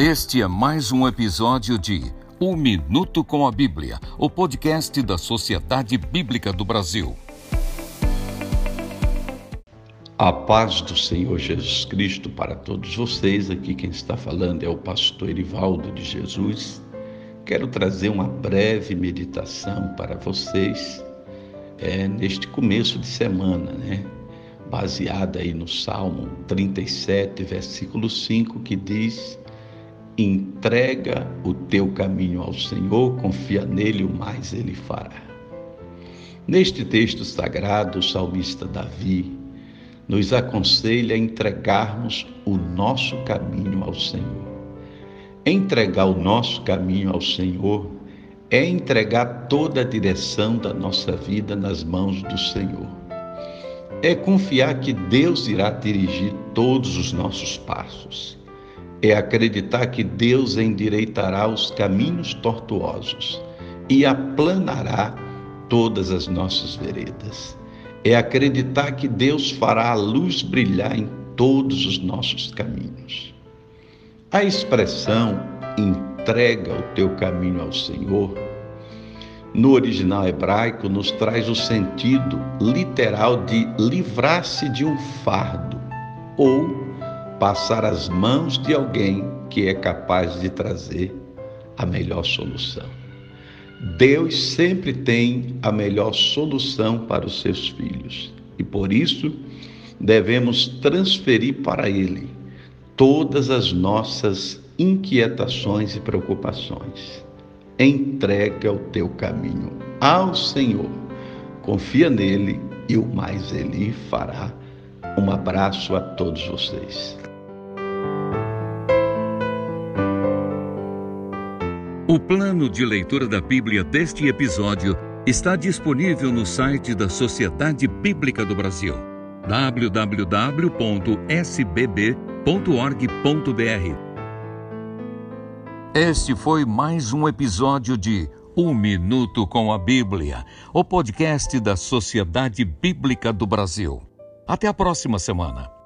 Este é mais um episódio de Um Minuto com a Bíblia, o podcast da Sociedade Bíblica do Brasil. A paz do Senhor Jesus Cristo para todos vocês. Aqui quem está falando é o pastor Erivaldo de Jesus. Quero trazer uma breve meditação para vocês é, neste começo de semana, né? Baseada aí no Salmo 37, versículo 5, que diz Entrega o teu caminho ao Senhor, confia nele, o mais ele fará. Neste texto sagrado, o salmista Davi nos aconselha a entregarmos o nosso caminho ao Senhor. Entregar o nosso caminho ao Senhor é entregar toda a direção da nossa vida nas mãos do Senhor. É confiar que Deus irá dirigir todos os nossos passos é acreditar que Deus endireitará os caminhos tortuosos e aplanará todas as nossas veredas. É acreditar que Deus fará a luz brilhar em todos os nossos caminhos. A expressão entrega o teu caminho ao Senhor, no original hebraico, nos traz o sentido literal de livrar-se de um fardo ou passar as mãos de alguém que é capaz de trazer a melhor solução. Deus sempre tem a melhor solução para os seus filhos e por isso devemos transferir para Ele todas as nossas inquietações e preocupações. Entrega o teu caminho ao Senhor, confia nele e o mais Ele fará. Um abraço a todos vocês. O plano de leitura da Bíblia deste episódio está disponível no site da Sociedade Bíblica do Brasil, www.sbb.org.br. Este foi mais um episódio de Um Minuto com a Bíblia, o podcast da Sociedade Bíblica do Brasil. Até a próxima semana.